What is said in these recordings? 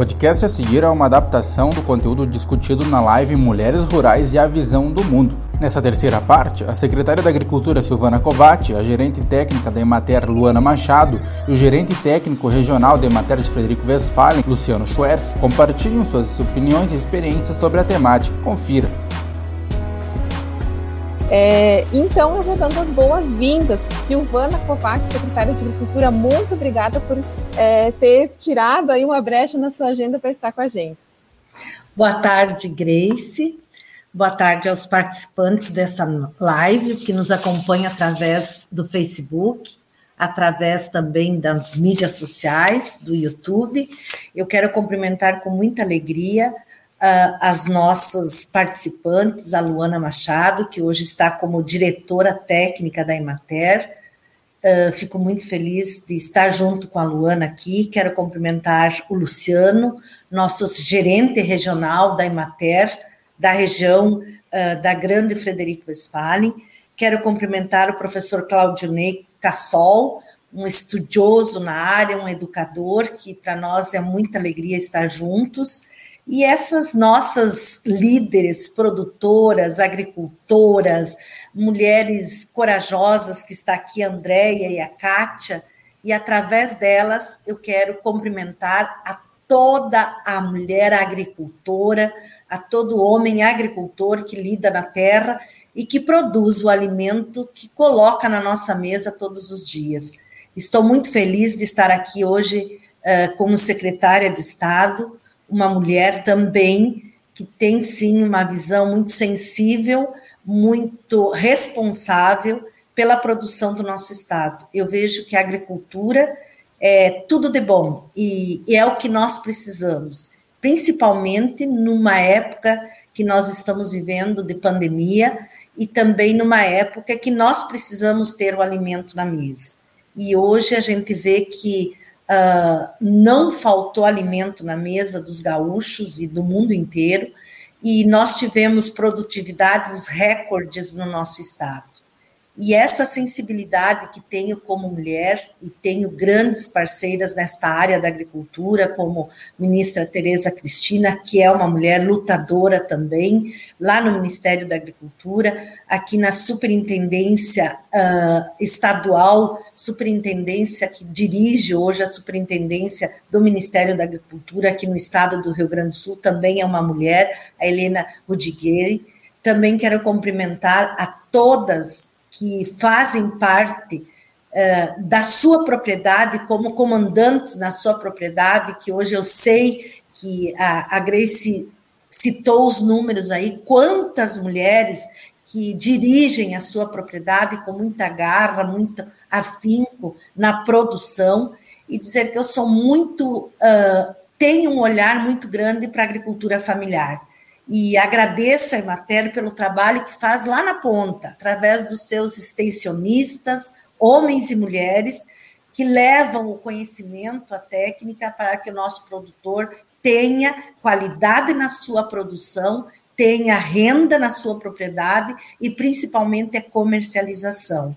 podcast a seguir é uma adaptação do conteúdo discutido na live Mulheres Rurais e a Visão do Mundo. Nessa terceira parte, a secretária da Agricultura Silvana Covatti, a gerente técnica da Emater Luana Machado e o gerente técnico regional da Emater de Frederico Westphalen, Luciano Schwerz, compartilham suas opiniões e experiências sobre a temática. Confira. É, então, eu vou dando as boas-vindas. Silvana Kovac, secretária de Agricultura, muito obrigada por é, ter tirado aí uma brecha na sua agenda para estar com a gente. Boa tarde, Grace. Boa tarde aos participantes dessa live que nos acompanham através do Facebook, através também das mídias sociais, do YouTube. Eu quero cumprimentar com muita alegria uh, as nossas participantes, a Luana Machado, que hoje está como diretora técnica da Emater. Uh, fico muito feliz de estar junto com a Luana aqui. Quero cumprimentar o Luciano, nosso gerente regional da Emater, da região uh, da Grande Frederico Westphalen. Quero cumprimentar o professor Claudio Ney Cassol, um estudioso na área, um educador, que para nós é muita alegria estar juntos. E essas nossas líderes, produtoras, agricultoras, mulheres corajosas, que está aqui a Andréia e a Kátia, e através delas eu quero cumprimentar a toda a mulher agricultora, a todo homem agricultor que lida na terra e que produz o alimento que coloca na nossa mesa todos os dias. Estou muito feliz de estar aqui hoje uh, como secretária de Estado, uma mulher também que tem sim uma visão muito sensível, muito responsável pela produção do nosso estado. Eu vejo que a agricultura é tudo de bom e, e é o que nós precisamos, principalmente numa época que nós estamos vivendo de pandemia e também numa época que nós precisamos ter o alimento na mesa. E hoje a gente vê que Uh, não faltou alimento na mesa dos gaúchos e do mundo inteiro, e nós tivemos produtividades recordes no nosso estado. E essa sensibilidade que tenho como mulher, e tenho grandes parceiras nesta área da agricultura, como ministra Tereza Cristina, que é uma mulher lutadora também, lá no Ministério da Agricultura, aqui na superintendência uh, estadual, superintendência que dirige hoje a superintendência do Ministério da Agricultura, aqui no estado do Rio Grande do Sul, também é uma mulher, a Helena Rudigueri. Também quero cumprimentar a todas que fazem parte uh, da sua propriedade, como comandantes na sua propriedade, que hoje eu sei que a, a Grace citou os números aí, quantas mulheres que dirigem a sua propriedade com muita garra, muito afinco na produção, e dizer que eu sou muito, uh, tenho um olhar muito grande para a agricultura familiar e agradeço a Emater pelo trabalho que faz lá na ponta, através dos seus extensionistas, homens e mulheres, que levam o conhecimento, a técnica, para que o nosso produtor tenha qualidade na sua produção, tenha renda na sua propriedade e principalmente a comercialização.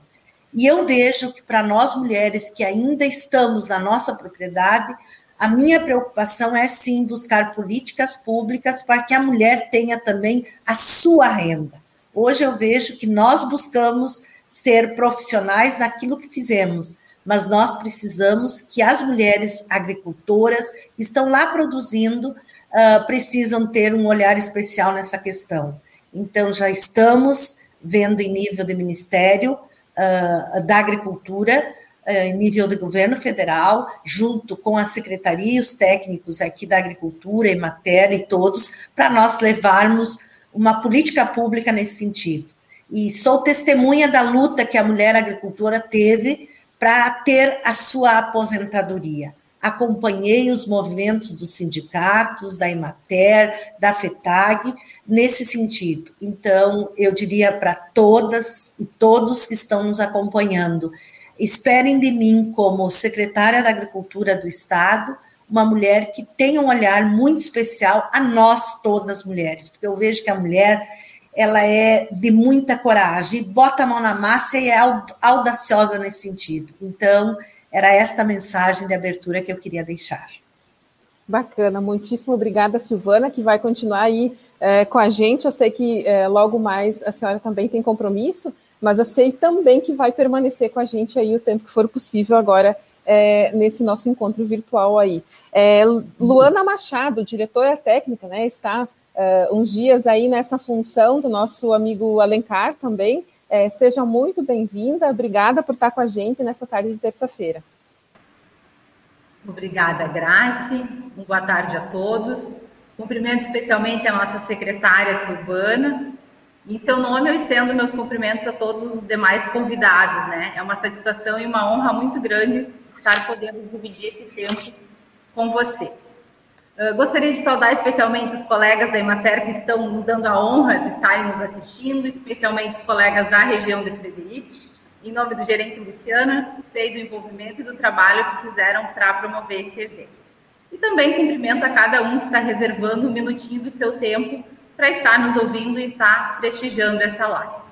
E eu vejo que para nós mulheres que ainda estamos na nossa propriedade, a minha preocupação é sim buscar políticas públicas para que a mulher tenha também a sua renda. Hoje eu vejo que nós buscamos ser profissionais naquilo que fizemos, mas nós precisamos que as mulheres agricultoras que estão lá produzindo uh, precisam ter um olhar especial nessa questão. Então, já estamos vendo em nível de Ministério uh, da Agricultura em nível de governo federal, junto com a secretaria e os técnicos aqui da agricultura e matéria e todos, para nós levarmos uma política pública nesse sentido. E sou testemunha da luta que a mulher agricultora teve para ter a sua aposentadoria. Acompanhei os movimentos dos sindicatos, da Imater, da FETAG, nesse sentido. Então, eu diria para todas e todos que estão nos acompanhando, Esperem de mim, como secretária da Agricultura do Estado, uma mulher que tem um olhar muito especial a nós todas mulheres, porque eu vejo que a mulher ela é de muita coragem, bota a mão na massa e é audaciosa nesse sentido. Então, era esta mensagem de abertura que eu queria deixar. Bacana, muitíssimo obrigada, Silvana, que vai continuar aí é, com a gente. Eu sei que é, logo mais a senhora também tem compromisso, mas eu sei também que vai permanecer com a gente aí o tempo que for possível agora é, nesse nosso encontro virtual aí. É, Luana Machado, diretora técnica, né, está é, uns dias aí nessa função do nosso amigo Alencar também. É, seja muito bem-vinda, obrigada por estar com a gente nessa tarde de terça-feira. Obrigada, Grace. boa tarde a todos. Cumprimento especialmente a nossa secretária Silvana. Em seu nome, eu estendo meus cumprimentos a todos os demais convidados, né? É uma satisfação e uma honra muito grande estar podendo dividir esse tempo com vocês. Uh, gostaria de saudar especialmente os colegas da Emater que estão nos dando a honra de estarem nos assistindo, especialmente os colegas da região de Frederico. Em nome do gerente Luciana, sei do envolvimento e do trabalho que fizeram para promover esse evento. E também cumprimento a cada um que está reservando um minutinho do seu tempo para estar nos ouvindo e estar prestigiando essa live.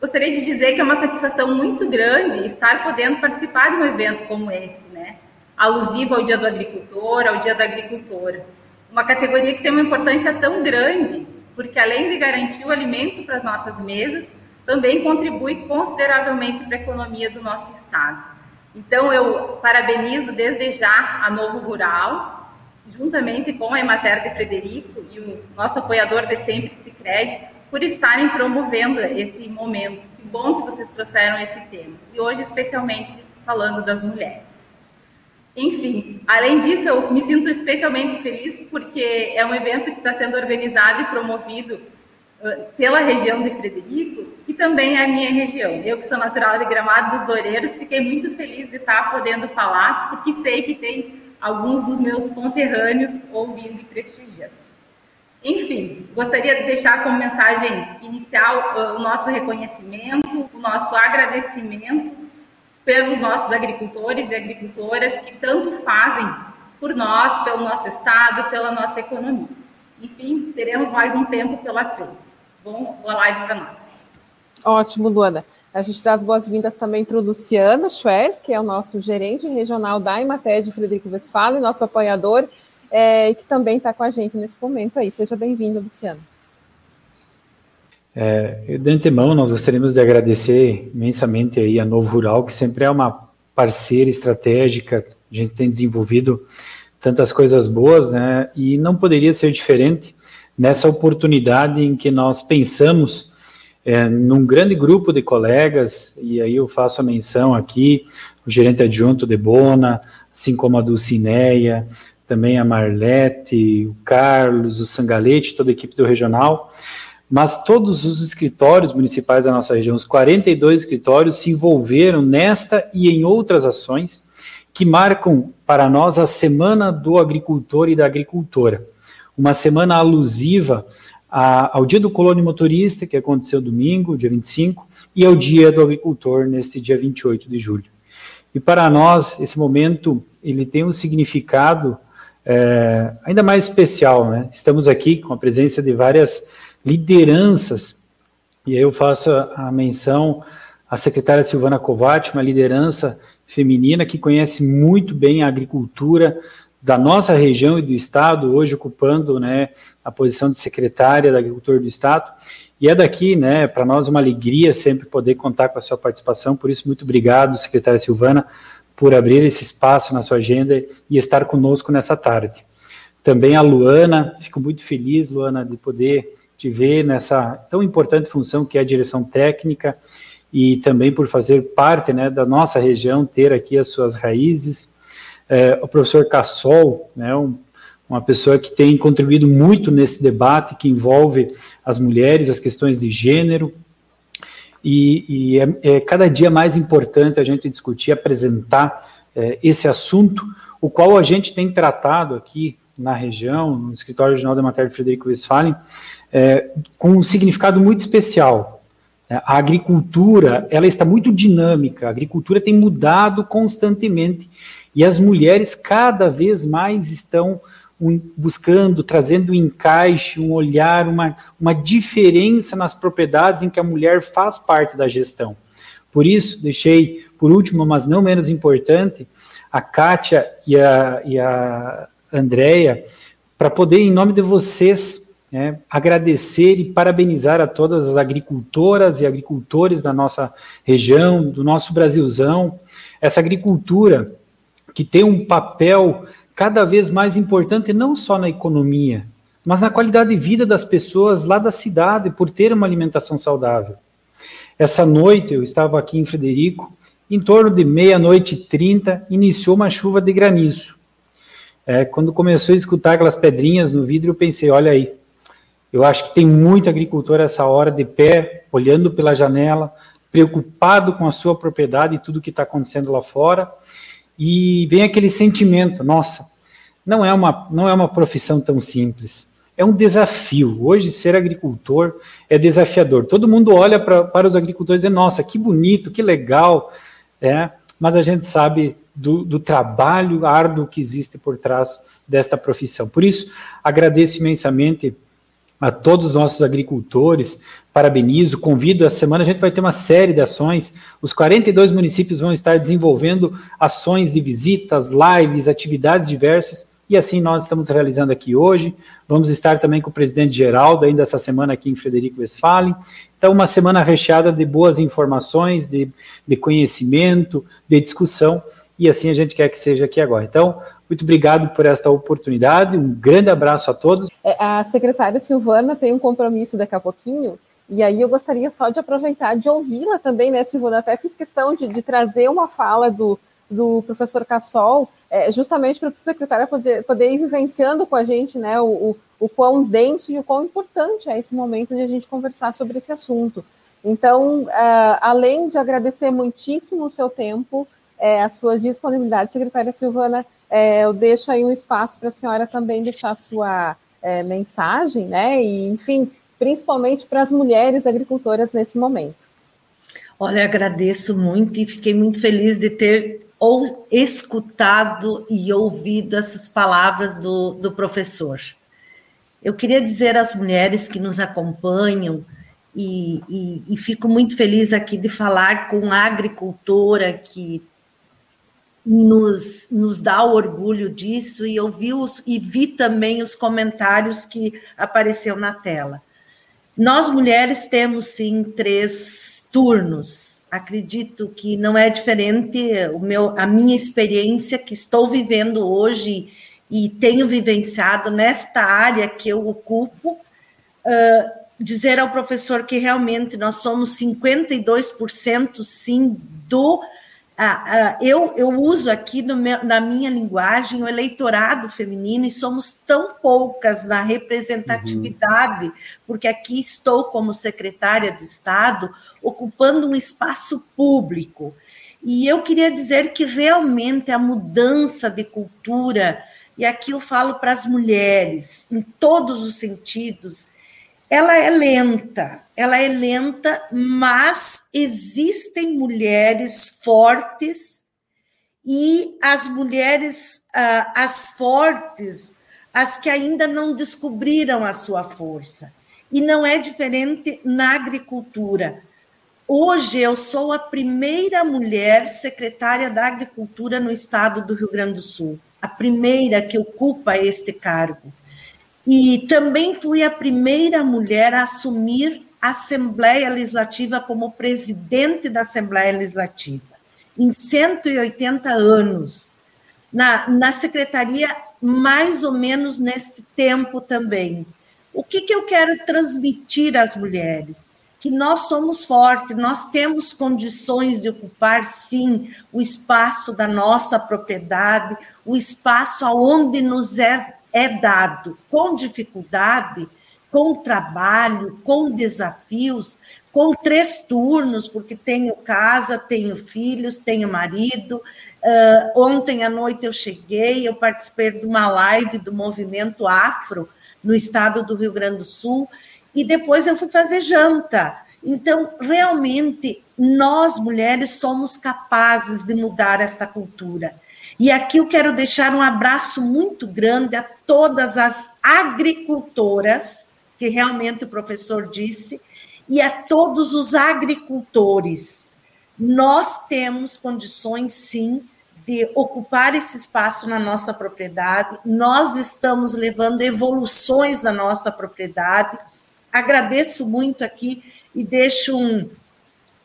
Gostaria de dizer que é uma satisfação muito grande estar podendo participar de um evento como esse, né? Alusivo ao Dia do Agricultor, ao Dia da Agricultora. Uma categoria que tem uma importância tão grande, porque além de garantir o alimento para as nossas mesas, também contribui consideravelmente para a economia do nosso estado. Então, eu parabenizo desde já a Novo Rural, juntamente com a Emater de Frederico e o nosso apoiador de sempre, Cicred, por estarem promovendo esse momento. Que bom que vocês trouxeram esse tema. E hoje, especialmente, falando das mulheres. Enfim, além disso, eu me sinto especialmente feliz porque é um evento que está sendo organizado e promovido pela região de Frederico, que também é a minha região. Eu, que sou natural de Gramado dos Loureiros, fiquei muito feliz de estar podendo falar, porque sei que tem alguns dos meus conterrâneos ouvindo e prestigiando. Enfim, gostaria de deixar como mensagem inicial uh, o nosso reconhecimento, o nosso agradecimento pelos nossos agricultores e agricultoras que tanto fazem por nós, pelo nosso estado, pela nossa economia. Enfim, teremos mais um tempo pela frente. Bom, boa live para nós. Ótimo, Luana. A gente dá as boas-vindas também para o Luciano Schwers, que é o nosso gerente regional da Imaté de Frederico Westphalen, nosso apoiador é, e que também está com a gente nesse momento aí. Seja bem-vindo, Luciano. É, de antemão, nós gostaríamos de agradecer imensamente aí a Novo Rural, que sempre é uma parceira estratégica, a gente tem desenvolvido tantas coisas boas, né, e não poderia ser diferente nessa oportunidade em que nós pensamos é, num grande grupo de colegas, e aí eu faço a menção aqui, o gerente adjunto de Bona, assim como a Dulcineia, também a Marlete, o Carlos, o Sangalete, toda a equipe do regional, mas todos os escritórios municipais da nossa região, os 42 escritórios, se envolveram nesta e em outras ações que marcam para nós a Semana do Agricultor e da Agricultora, uma semana alusiva a, ao Dia do Colônia Motorista, que aconteceu domingo, dia 25, e ao Dia do Agricultor, neste dia 28 de julho. E para nós, esse momento, ele tem um significado é, ainda mais especial, né? Estamos aqui com a presença de várias lideranças, e aí eu faço a menção à secretária Silvana Kovács, uma liderança feminina que conhece muito bem a agricultura da nossa região e do estado, hoje ocupando né, a posição de secretária da Agricultura do Estado. E é daqui, né, para nós uma alegria sempre poder contar com a sua participação, por isso, muito obrigado, secretária Silvana, por abrir esse espaço na sua agenda e estar conosco nessa tarde. Também a Luana, fico muito feliz, Luana, de poder te ver nessa tão importante função que é a direção técnica e também por fazer parte né, da nossa região, ter aqui as suas raízes. É, o professor Cassol, né, um, uma pessoa que tem contribuído muito nesse debate que envolve as mulheres, as questões de gênero, e, e é, é, cada dia mais importante a gente discutir, apresentar é, esse assunto, o qual a gente tem tratado aqui na região, no Escritório Regional da Matéria de Frederico Westphalen, é, com um significado muito especial. É, a agricultura, ela está muito dinâmica, a agricultura tem mudado constantemente, e as mulheres cada vez mais estão buscando, trazendo um encaixe, um olhar, uma, uma diferença nas propriedades em que a mulher faz parte da gestão. Por isso, deixei, por último, mas não menos importante, a Kátia e a, e a Andréia, para poder, em nome de vocês, né, agradecer e parabenizar a todas as agricultoras e agricultores da nossa região, do nosso Brasilzão, essa agricultura que tem um papel cada vez mais importante, não só na economia, mas na qualidade de vida das pessoas lá da cidade, por ter uma alimentação saudável. Essa noite eu estava aqui em Frederico, em torno de meia-noite e trinta, iniciou uma chuva de granizo. É, quando começou a escutar aquelas pedrinhas no vidro, eu pensei, olha aí, eu acho que tem muito agricultor essa hora de pé, olhando pela janela, preocupado com a sua propriedade e tudo que está acontecendo lá fora, e vem aquele sentimento, nossa, não é uma, não é uma profissão tão simples, é um desafio. Hoje, ser agricultor é desafiador. Todo mundo olha pra, para os agricultores e diz, nossa, que bonito, que legal, é, mas a gente sabe do, do, trabalho árduo que existe por trás desta profissão. Por isso, agradeço imensamente a todos os nossos agricultores, parabenizo, convido, essa semana a gente vai ter uma série de ações, os 42 municípios vão estar desenvolvendo ações de visitas, lives, atividades diversas, e assim nós estamos realizando aqui hoje, vamos estar também com o presidente Geraldo, ainda essa semana aqui em Frederico Westphalen, então uma semana recheada de boas informações, de, de conhecimento, de discussão, e assim a gente quer que seja aqui agora. Então, muito obrigado por esta oportunidade, um grande abraço a todos. É, a secretária Silvana tem um compromisso daqui a pouquinho, e aí eu gostaria só de aproveitar de ouvi-la também, né, Silvana? Até fiz questão de, de trazer uma fala do, do professor Cassol, é, justamente para o secretário poder, poder ir vivenciando com a gente né, o, o, o quão denso e o quão importante é esse momento de a gente conversar sobre esse assunto. Então, uh, além de agradecer muitíssimo o seu tempo, é, a sua disponibilidade, secretária Silvana, é, eu deixo aí um espaço para a senhora também deixar a sua é, mensagem, né? E, enfim, principalmente para as mulheres agricultoras nesse momento. Olha, agradeço muito e fiquei muito feliz de ter ou escutado e ouvido essas palavras do, do professor. Eu queria dizer às mulheres que nos acompanham, e, e, e, fico muito feliz aqui de falar com a agricultora que nos, nos dá o orgulho disso e ouvi os, e vi também os comentários que apareceu na tela. Nós mulheres temos sim três turnos. Acredito que não é diferente o meu, a minha experiência que estou vivendo hoje e tenho vivenciado nesta área que eu ocupo. Uh, dizer ao professor que realmente nós somos 52% sim do ah, ah, eu, eu uso aqui meu, na minha linguagem o eleitorado feminino e somos tão poucas na representatividade, uhum. porque aqui estou como secretária de Estado ocupando um espaço público. E eu queria dizer que realmente a mudança de cultura, e aqui eu falo para as mulheres, em todos os sentidos, ela é lenta, ela é lenta, mas existem mulheres fortes e as mulheres, ah, as fortes, as que ainda não descobriram a sua força. E não é diferente na agricultura. Hoje eu sou a primeira mulher secretária da Agricultura no estado do Rio Grande do Sul, a primeira que ocupa este cargo. E também fui a primeira mulher a assumir Assembleia Legislativa como presidente da Assembleia Legislativa, em 180 anos. Na, na secretaria, mais ou menos neste tempo também. O que, que eu quero transmitir às mulheres? Que nós somos fortes, nós temos condições de ocupar, sim, o espaço da nossa propriedade, o espaço aonde nos é, é dado com dificuldade, com trabalho, com desafios, com três turnos, porque tenho casa, tenho filhos, tenho marido. Uh, ontem à noite eu cheguei, eu participei de uma live do movimento Afro no estado do Rio Grande do Sul, e depois eu fui fazer janta. Então, realmente, nós mulheres somos capazes de mudar esta cultura. E aqui eu quero deixar um abraço muito grande a todas as agricultoras que realmente o professor disse, e a todos os agricultores. Nós temos condições, sim, de ocupar esse espaço na nossa propriedade. Nós estamos levando evoluções na nossa propriedade. Agradeço muito aqui e deixo um,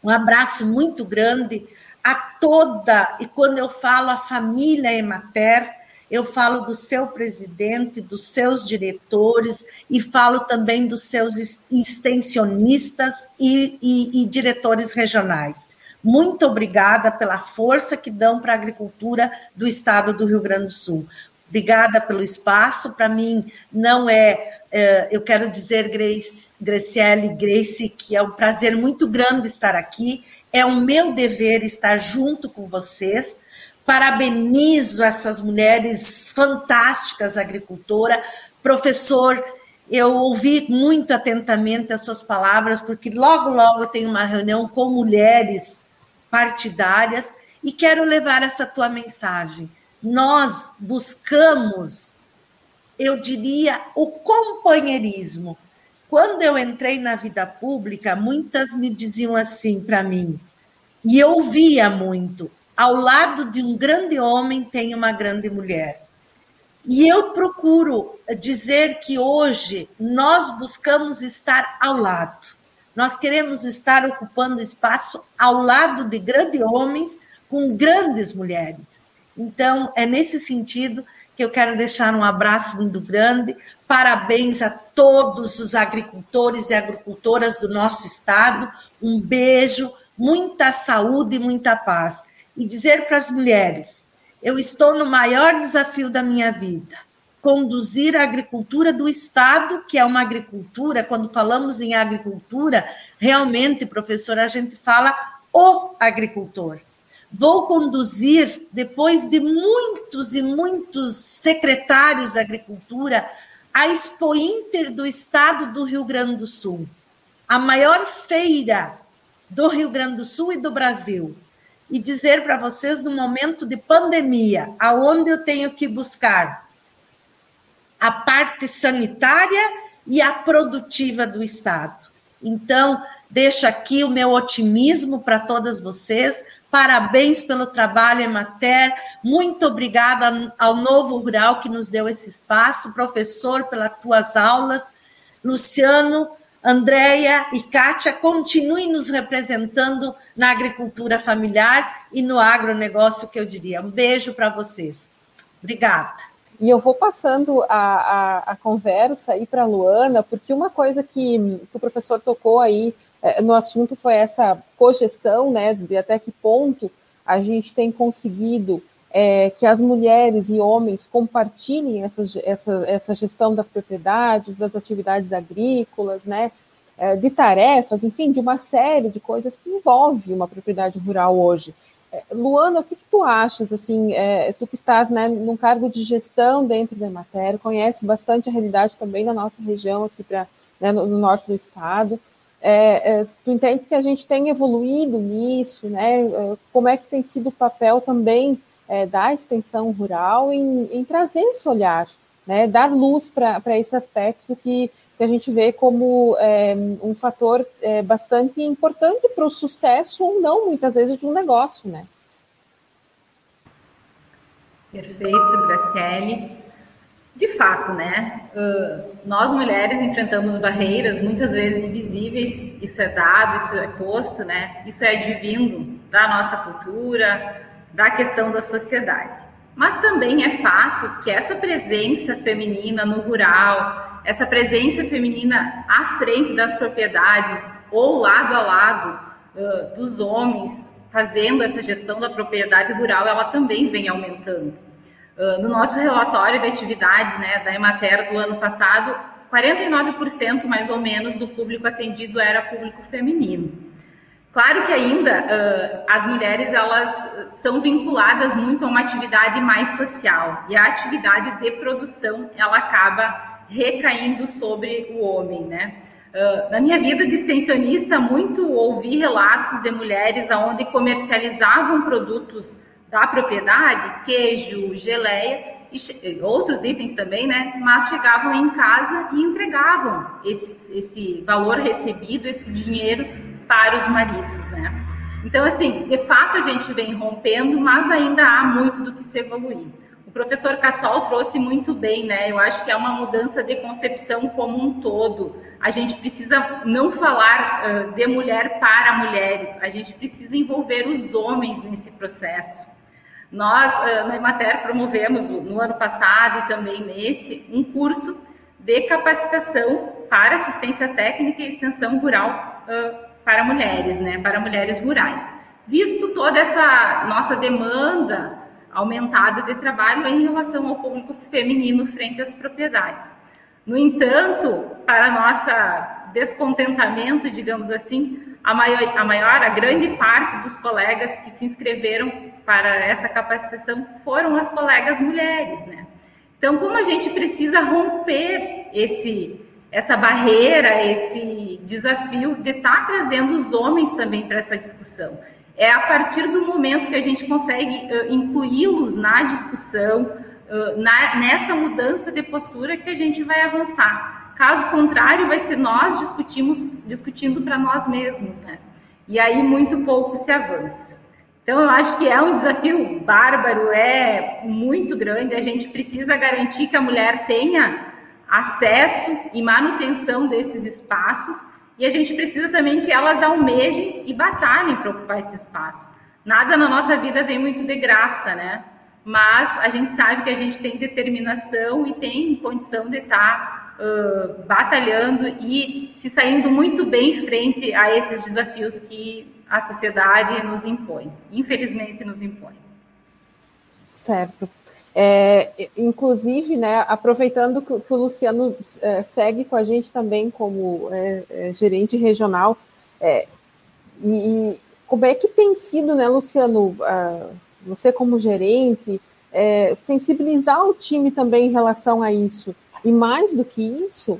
um abraço muito grande a toda, e quando eu falo a família Emater, eu falo do seu presidente, dos seus diretores e falo também dos seus extensionistas e, e, e diretores regionais. Muito obrigada pela força que dão para a agricultura do estado do Rio Grande do Sul. Obrigada pelo espaço. Para mim, não é, é, eu quero dizer, Grace, Graciele, Grace, que é um prazer muito grande estar aqui. É o meu dever estar junto com vocês Parabenizo essas mulheres fantásticas agricultoras. Professor, eu ouvi muito atentamente as suas palavras, porque logo, logo eu tenho uma reunião com mulheres partidárias e quero levar essa tua mensagem. Nós buscamos, eu diria, o companheirismo. Quando eu entrei na vida pública, muitas me diziam assim para mim, e eu ouvia muito: ao lado de um grande homem tem uma grande mulher. E eu procuro dizer que hoje nós buscamos estar ao lado. Nós queremos estar ocupando espaço ao lado de grandes homens com grandes mulheres. Então, é nesse sentido que eu quero deixar um abraço muito grande. Parabéns a todos os agricultores e agricultoras do nosso estado. Um beijo, muita saúde e muita paz e dizer para as mulheres: eu estou no maior desafio da minha vida, conduzir a agricultura do Estado, que é uma agricultura, quando falamos em agricultura, realmente, professora, a gente fala o agricultor. Vou conduzir, depois de muitos e muitos secretários da agricultura, a Expo Inter do Estado do Rio Grande do Sul, a maior feira do Rio Grande do Sul e do Brasil e dizer para vocês no momento de pandemia, aonde eu tenho que buscar a parte sanitária e a produtiva do Estado. Então, deixo aqui o meu otimismo para todas vocês. Parabéns pelo trabalho, Emater. Muito obrigada ao Novo Rural que nos deu esse espaço. Professor, pelas tuas aulas. Luciano, Andréia e Kátia continuem nos representando na agricultura familiar e no agronegócio, que eu diria. Um beijo para vocês. Obrigada. E eu vou passando a, a, a conversa aí para a Luana, porque uma coisa que, que, o professor tocou aí é, no assunto foi essa cogestão, né, de até que ponto a gente tem conseguido é, que as mulheres e homens compartilhem essa, essa, essa gestão das propriedades, das atividades agrícolas, né, é, de tarefas, enfim, de uma série de coisas que envolve uma propriedade rural hoje. É, Luana, o que, que tu achas, assim, é, tu que estás né, num cargo de gestão dentro da matéria, conhece bastante a realidade também na nossa região aqui pra, né, no, no norte do estado, é, é, tu entendes que a gente tem evoluído nisso, né? Como é que tem sido o papel também é, da extensão rural em, em, trazer esse olhar, né, dar luz para esse aspecto que, que a gente vê como é, um fator é, bastante importante para o sucesso ou não, muitas vezes, de um negócio, né? Perfeito, Graciele. De fato, né? Uh, nós mulheres enfrentamos barreiras muitas vezes invisíveis. Isso é dado, isso é posto, né? Isso é advindo da nossa cultura, da questão da sociedade. Mas também é fato que essa presença feminina no rural, essa presença feminina à frente das propriedades ou lado a lado uh, dos homens fazendo essa gestão da propriedade rural, ela também vem aumentando. Uh, no nosso relatório de atividades né, da Emater do ano passado, 49% mais ou menos do público atendido era público feminino. Claro que ainda uh, as mulheres elas são vinculadas muito a uma atividade mais social e a atividade de produção ela acaba recaindo sobre o homem, né? Uh, na minha vida de extensionista, muito ouvi relatos de mulheres aonde comercializavam produtos da propriedade, queijo, geleia e outros itens também, né? Mas chegavam em casa e entregavam esse, esse valor recebido, esse dinheiro para os maridos, né? Então, assim, de fato a gente vem rompendo, mas ainda há muito do que se evoluir. O professor Cassol trouxe muito bem, né? Eu acho que é uma mudança de concepção como um todo. A gente precisa não falar uh, de mulher para mulheres, a gente precisa envolver os homens nesse processo. Nós, uh, na Emater, promovemos no ano passado e também nesse um curso de capacitação para assistência técnica e extensão rural uh, para mulheres, né, para mulheres rurais. Visto toda essa nossa demanda aumentada de trabalho em relação ao público feminino frente às propriedades. No entanto, para nossa descontentamento, digamos assim, a maior, a maior, a grande parte dos colegas que se inscreveram para essa capacitação foram as colegas mulheres, né? Então, como a gente precisa romper esse essa barreira, esse desafio de estar tá trazendo os homens também para essa discussão. É a partir do momento que a gente consegue uh, incluí-los na discussão, uh, na, nessa mudança de postura que a gente vai avançar. Caso contrário, vai ser nós discutimos, discutindo para nós mesmos, né? E aí muito pouco se avança. Então, eu acho que é um desafio bárbaro, é muito grande. A gente precisa garantir que a mulher tenha acesso e manutenção desses espaços, e a gente precisa também que elas almejem e batalhem para ocupar esse espaço. Nada na nossa vida vem muito de graça, né? Mas a gente sabe que a gente tem determinação e tem condição de estar uh, batalhando e se saindo muito bem frente a esses desafios que a sociedade nos impõe, infelizmente nos impõe. Certo. É, inclusive, né, aproveitando que, o Luciano é, segue com a gente também como é, é gerente regional, é, e, como é que tem sido, né, Luciano, você como gerente, é, sensibilizar o time também em relação a isso, e mais do que isso,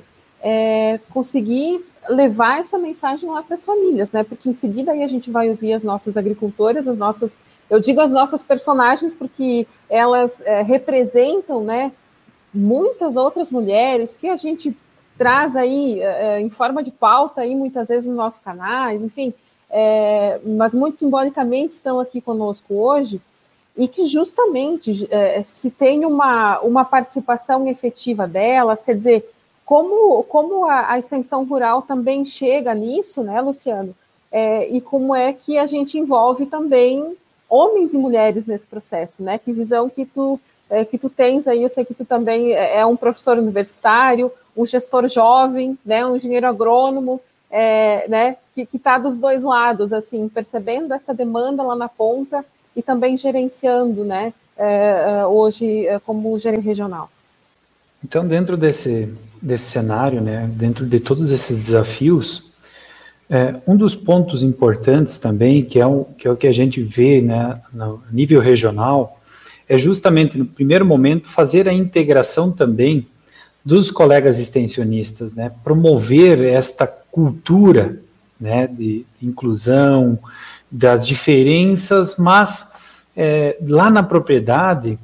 conseguir levar essa mensagem lá para as famílias, né, porque em seguida aí a gente vai ouvir as nossas agricultoras, as nossas eu digo as nossas personagens porque elas é, representam, né, muitas outras mulheres que a gente traz aí é, em forma de pauta aí muitas vezes nos nossos canais, enfim, é, mas muito simbolicamente estão aqui conosco hoje e que justamente é, se tem uma, uma participação efetiva delas, quer dizer, como, como a, a extensão rural também chega nisso, né, Luciano? É, e como é que a gente envolve também homens e mulheres nesse processo, né? Que visão que tu é, que tu tens aí? Eu sei que tu também é, é um professor universitário, um gestor jovem, né? Um engenheiro agrônomo, é, né? Que está dos dois lados, assim, percebendo essa demanda lá na ponta e também gerenciando, né? É, hoje como gerente regional. Então, dentro desse desse cenário, né? Dentro de todos esses desafios é, um dos pontos importantes também, que é, o, que é o que a gente vê né, no nível regional, é justamente, no primeiro momento, fazer a integração também dos colegas extensionistas, né, promover esta cultura né, de inclusão, das diferenças, mas é, lá na propriedade,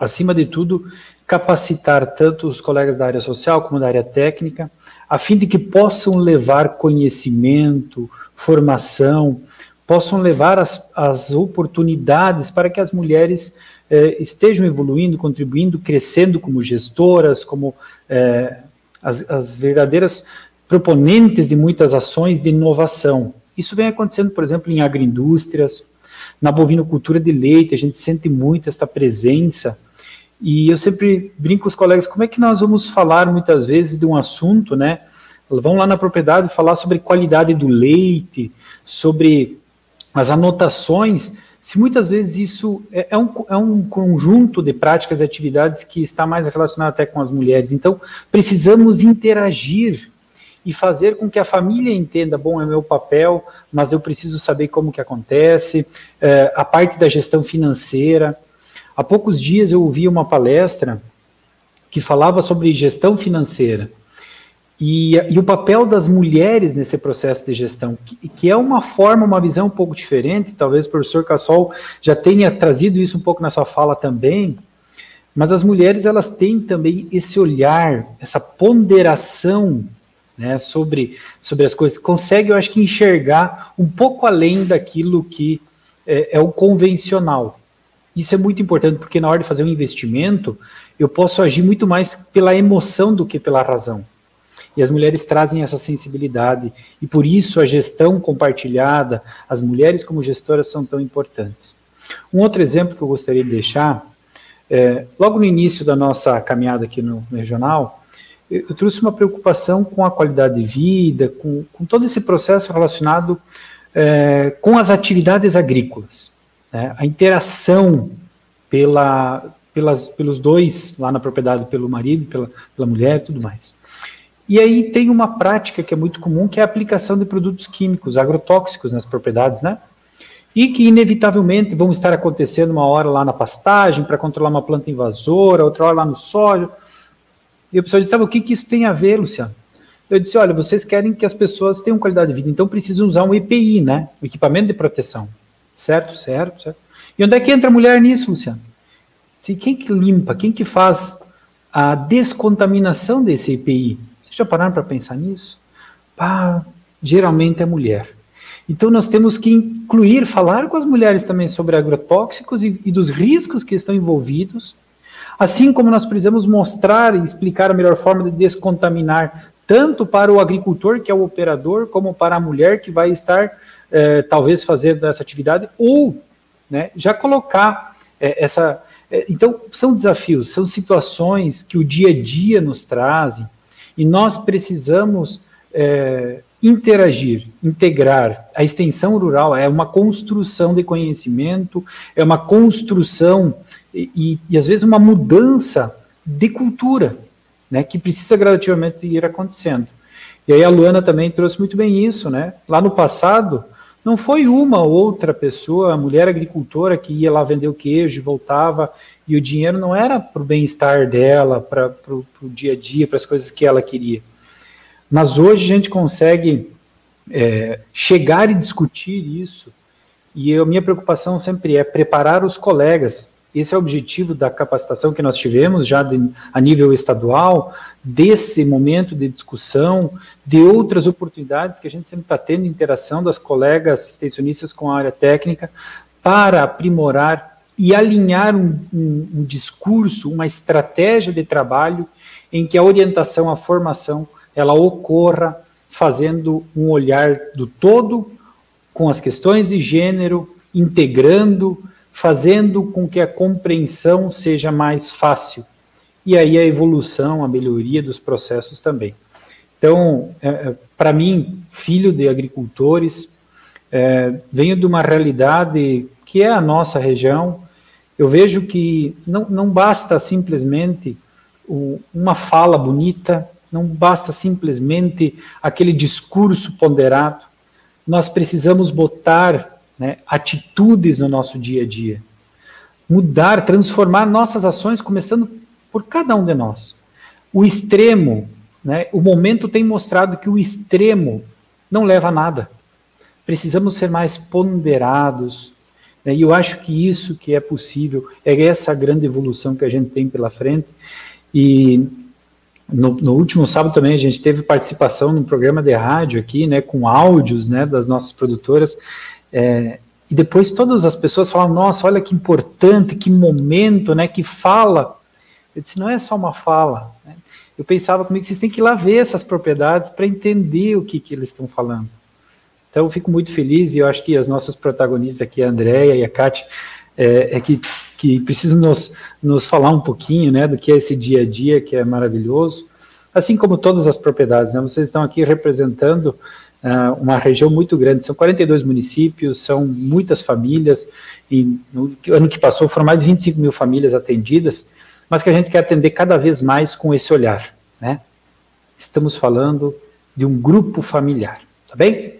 acima de tudo, capacitar tanto os colegas da área social como da área técnica, a fim de que possam levar conhecimento, formação, possam levar as, as oportunidades para que as mulheres eh, estejam evoluindo, contribuindo, crescendo como gestoras, como eh, as, as verdadeiras proponentes de muitas ações de inovação. Isso vem acontecendo, por exemplo, em agroindústrias, na bovinocultura de leite, a gente sente muito esta presença e eu sempre brinco com os colegas, como é que nós vamos falar muitas vezes de um assunto, né? Vão lá na propriedade falar sobre qualidade do leite, sobre as anotações, se muitas vezes isso é, é, um, é um conjunto de práticas e atividades que está mais relacionado até com as mulheres. Então, precisamos interagir e fazer com que a família entenda, bom, é meu papel, mas eu preciso saber como que acontece, é, a parte da gestão financeira, Há poucos dias eu ouvi uma palestra que falava sobre gestão financeira e, e o papel das mulheres nesse processo de gestão, que, que, é uma forma, uma visão um pouco diferente. Talvez o professor Cassol já tenha trazido isso um pouco na sua fala também. Mas as mulheres elas têm também esse olhar, essa ponderação né, sobre, sobre as coisas, consegue, eu acho que, enxergar um pouco além daquilo que é, é o convencional. Isso é muito importante, porque na hora de fazer um investimento, eu posso agir muito mais pela emoção do que pela razão. E as mulheres trazem essa sensibilidade, e por isso a gestão compartilhada, as mulheres como gestoras são tão importantes. Um outro exemplo que eu gostaria de deixar, é, logo no início da nossa caminhada aqui no, no regional, eu, trouxe uma preocupação com a qualidade de vida, com, com todo esse processo relacionado é, com as atividades agrícolas. Né? A interação pela, pelas, pelos dois lá na propriedade, pelo marido, pela, pela mulher e tudo mais. E aí tem uma prática que é muito comum, que é a aplicação de produtos químicos, agrotóxicos nas propriedades, né? E que inevitavelmente vão estar acontecendo uma hora lá na pastagem para controlar uma planta invasora, outra hora lá no solo. E o pessoal disse, sabe o que, que isso tem a ver, Luciano? Eu disse, olha, vocês querem que as pessoas tenham qualidade de vida, então precisam usar um EPI, né? O equipamento de proteção. Certo, certo, certo. E onde é que entra a mulher nisso, Luciano? Se quem que limpa, quem que faz a descontaminação desse EPI? Vocês já pararam para pensar nisso? Geralmente é mulher. Então nós temos que incluir, falar com as mulheres também sobre agrotóxicos e, e dos riscos que estão envolvidos, assim como nós precisamos mostrar e explicar a melhor forma de descontaminar tanto para o agricultor, que é o operador, como para a mulher que vai estar, eh, talvez, fazendo essa atividade, ou né, já colocar eh, essa. Eh, então, são desafios, são situações que o dia a dia nos trazem, e nós precisamos interagir, integrar. A extensão rural é uma construção de conhecimento, é uma construção e, e, e às vezes uma mudança de cultura, né, que precisa gradativamente ir acontecendo. E aí a Luana também trouxe muito bem isso, né? Lá no passado, não foi uma ou outra pessoa, a mulher agricultora que ia lá vender o queijo e voltava, e o dinheiro não era para o bem-estar dela, para o dia a dia, para as coisas que ela queria. Mas hoje a gente consegue é, chegar e discutir isso, e a minha preocupação sempre é preparar os colegas. Esse é o objetivo da capacitação que nós tivemos já de, a nível estadual, desse momento de discussão, de outras oportunidades que a gente sempre está tendo interação das colegas extensionistas com a área técnica, para aprimorar e alinhar um, um, um discurso, uma estratégia de trabalho em que a orientação, a formação ela ocorra fazendo um olhar do todo com as questões de gênero, integrando, fazendo com que a compreensão seja mais fácil. E aí a evolução, a melhoria dos processos também. Então, é, é para mim, filho de agricultores, é, venho de uma realidade que é a nossa região. Eu vejo que não, não basta simplesmente uma fala bonita, não basta simplesmente aquele discurso ponderado. Nós precisamos botar né, atitudes no nosso dia a dia. Mudar, transformar nossas ações, começando por cada um de nós. O extremo, né, o momento tem mostrado que o extremo não leva a nada. Precisamos ser mais ponderados, né, e eu acho que isso que é possível, é essa grande evolução que a gente tem pela frente, e no, no, último sábado também a gente teve participação num programa de rádio aqui, né, com áudios, né, das nossas produtoras, é, e depois todas as pessoas falaram, nossa, olha que importante, que momento, né, que fala. Eu disse, não é só uma fala. Né? Eu pensava comigo, vocês têm que ir lá ver essas propriedades para entender o que, que eles estão falando. Então eu fico muito feliz e eu acho que as nossas protagonistas aqui, a Andrea e a Kátia, é, é que que precisam nos, nos falar um pouquinho né, do que é esse dia a dia, que é maravilhoso, assim como todas as propriedades. Né, vocês estão aqui representando uh, uma região muito grande, são 42 municípios, são muitas famílias, e no ano que passou foram mais de 25 mil famílias atendidas, mas que a gente quer atender cada vez mais com esse olhar. Né? Estamos falando de um grupo familiar, tá bem?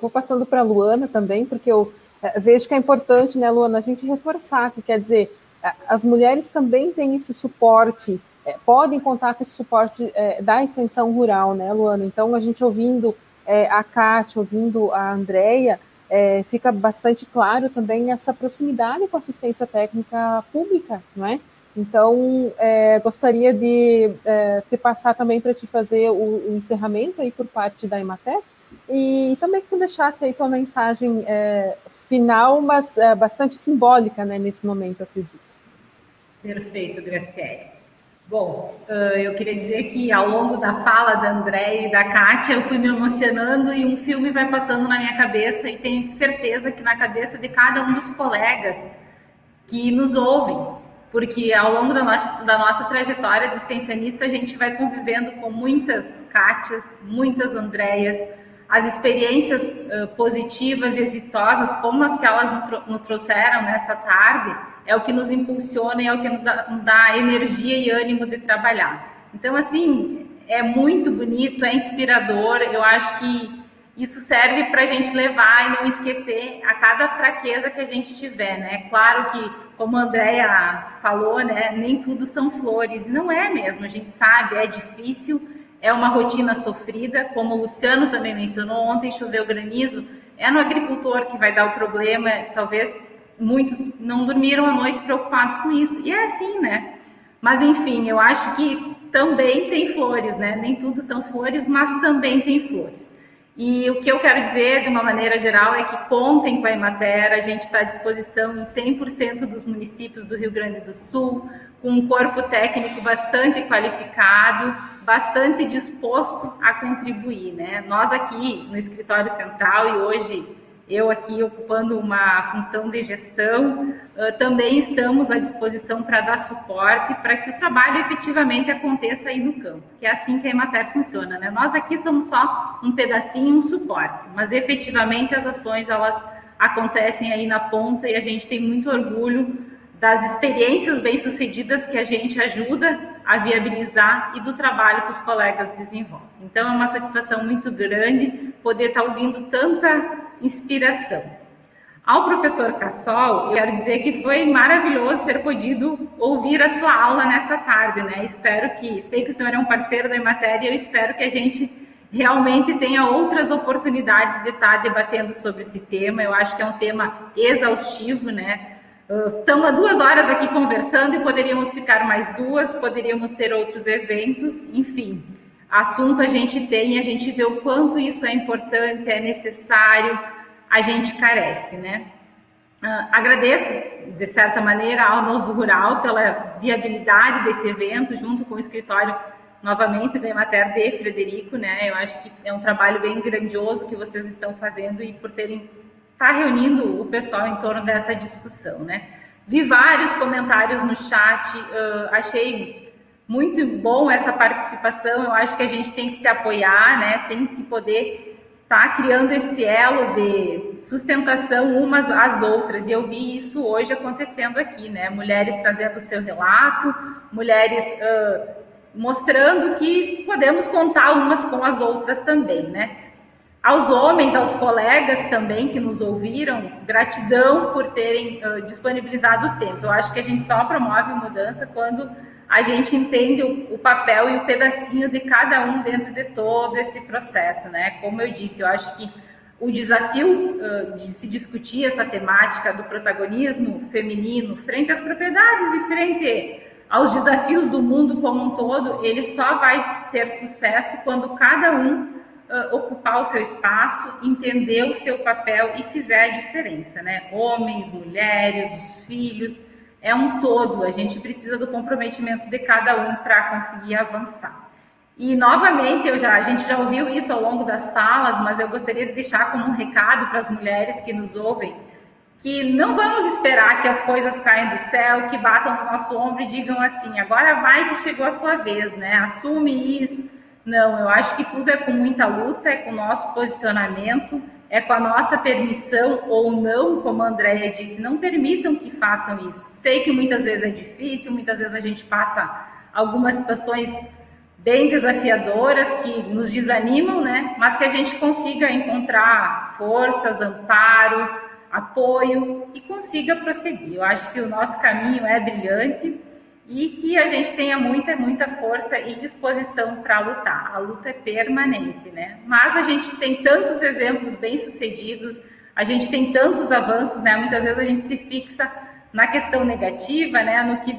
Vou passando para a Luana também, porque eu é, vejo que é importante, né, Luana, a gente reforçar que quer dizer, é, as mulheres também têm esse suporte, é, podem contar com esse suporte é, da extensão rural, né, Luana? Então, a gente ouvindo é, a Kátia, ouvindo a Andrea, é, fica bastante claro também essa proximidade com a assistência técnica pública, não é? Então, é, gostaria de é, te passar também para te fazer o, o, encerramento aí por parte da Emater e também que tu deixasse aí tua mensagem é, final, mas é, bastante simbólica né, nesse momento, acredito. Perfeito, Graciele. Bom, eu queria dizer que ao longo da fala da André e da Kátia, eu fui me emocionando e um filme vai passando na minha cabeça e tenho certeza que na cabeça de cada um dos colegas que nos ouvem, porque ao longo da nossa, da nossa trajetória de extensionista, a gente vai convivendo com muitas Kátias, muitas Andréias, as experiências uh, positivas e exitosas, como as que elas nos trouxeram nessa tarde, é o que nos impulsiona e é o que nos dá energia e ânimo de trabalhar. Então, assim, é muito bonito, é inspirador. Eu acho que isso serve para a gente levar e não esquecer a cada fraqueza que a gente tiver, né? Claro que, como a Andrea falou, né, nem tudo são flores. Não é mesmo, a gente sabe, é difícil, é uma rotina sofrida, como o Luciano também mencionou, ontem choveu granizo, é no agricultor que vai dar o problema, talvez muitos não dormiram a noite preocupados com isso. E é assim, né? Mas enfim, eu acho que também tem flores, né? Nem tudo são flores, mas também tem flores. E o que eu quero dizer, de uma maneira geral, é que contem com a Emater, a gente está à disposição em 100% dos municípios do Rio Grande do Sul, com um corpo técnico bastante qualificado, bastante disposto a contribuir. Né? Nós aqui no Escritório Central e hoje eu aqui ocupando uma função de gestão, também estamos à disposição para dar suporte para que o trabalho efetivamente aconteça aí no campo, que é assim que a Emater funciona, né? Nós aqui somos só um pedacinho, um suporte, mas efetivamente as ações elas acontecem aí na ponta e a gente tem muito orgulho das experiências bem-sucedidas que a gente ajuda a viabilizar e do trabalho que os colegas desenvolvem. Então, é uma satisfação muito grande poder estar ouvindo tanta inspiração. Ao professor Cassol, eu quero dizer que foi maravilhoso ter podido ouvir a sua aula nessa tarde, né? Espero que, sei que o senhor é um parceiro da matéria, eu espero que a gente realmente tenha outras oportunidades de estar debatendo sobre esse tema. Eu acho que é um tema exaustivo, né? Estamos há duas horas aqui conversando e poderíamos ficar mais duas, poderíamos ter outros eventos, enfim. Assunto a gente tem, a gente vê o quanto isso é importante, é necessário, a gente carece, né? Uh, agradeço, de certa maneira, ao Novo Rural pela viabilidade desse evento, junto com o escritório, novamente, da Emater de Frederico, né? Eu acho que é um trabalho bem grandioso que vocês estão fazendo e por terem está reunindo o pessoal em torno dessa discussão, né? Vi vários comentários no chat, uh, achei muito bom essa participação. Eu acho que a gente tem que se apoiar, né? Tem que poder tá criando esse elo de sustentação umas às outras. E eu vi isso hoje acontecendo aqui, né? Mulheres trazendo o seu relato, mulheres uh, mostrando que podemos contar umas com as outras também, né? Aos homens, aos colegas também que nos ouviram, gratidão por terem uh, disponibilizado o tempo. Eu acho que a gente só promove mudança quando a gente entende o, papel e o pedacinho de cada um dentro de todo esse processo, né? Como eu disse, eu acho que o desafio de se discutir essa temática do protagonismo feminino frente às propriedades e frente aos desafios do mundo como um todo, ele só vai ter sucesso quando cada um ocupar o seu espaço, entender o seu papel e fizer a diferença, né? Homens, mulheres, os filhos, é um todo. A gente precisa do comprometimento de cada um para conseguir avançar. E novamente, eu já, a gente já ouviu isso ao longo das falas, mas eu gostaria de deixar como um recado para as mulheres que nos ouvem que não vamos esperar que as coisas caem do céu, que batam no nosso ombro e digam assim: agora vai que chegou a tua vez, né? Assume isso, não, eu acho que tudo é com muita luta, é com o nosso posicionamento, é com a nossa permissão ou não, como a Andrea disse, não permitam que façam isso. Sei que muitas vezes é difícil, muitas vezes a gente passa algumas situações bem desafiadoras que nos desanimam, né? Mas que a gente consiga encontrar forças, amparo, apoio e consiga prosseguir. Eu acho que o nosso caminho é brilhante e que a gente tenha muita, muita força e disposição para lutar. A luta é permanente, né? Mas a gente tem tantos exemplos bem-sucedidos, a gente tem tantos avanços, né? Muitas vezes a gente se fixa na questão negativa, né? No que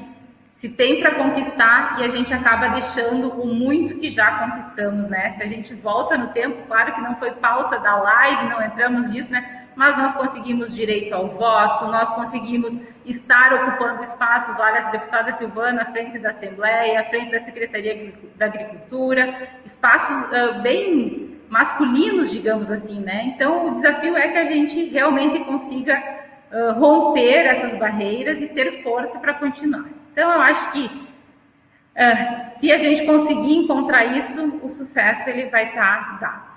se tem para conquistar e a gente acaba deixando o muito que já conquistamos, né? Se a gente volta no tempo, claro que não foi pauta da live, não entramos nisso, né? Mas nós conseguimos direito ao voto, nós conseguimos estar ocupando espaços, olha, a deputada Silvana à frente da Assembleia, à frente da Secretaria da Agricultura, espaços uh, bem masculinos, digamos assim, né? Então, o desafio é que a gente realmente consiga uh, romper essas barreiras e ter força para continuar. Então, eu acho que uh, se a gente conseguir encontrar isso, o sucesso ele vai estar tá dado.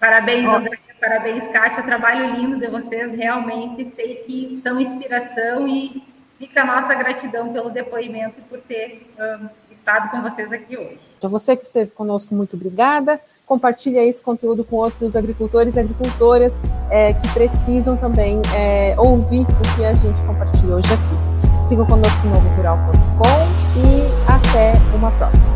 Parabéns. André, parabéns, Kátia. Trabalho lindo de vocês, realmente. Sei que são inspiração e fica a nossa gratidão pelo depoimento e por ter um, estado com vocês aqui hoje. Então, você que esteve conosco, muito obrigada. Compartilhe esse conteúdo com outros agricultores e agricultoras é, que precisam também é, ouvir o que a gente compartilhou hoje aqui. Sigam conosco no novorural.com e até uma próxima.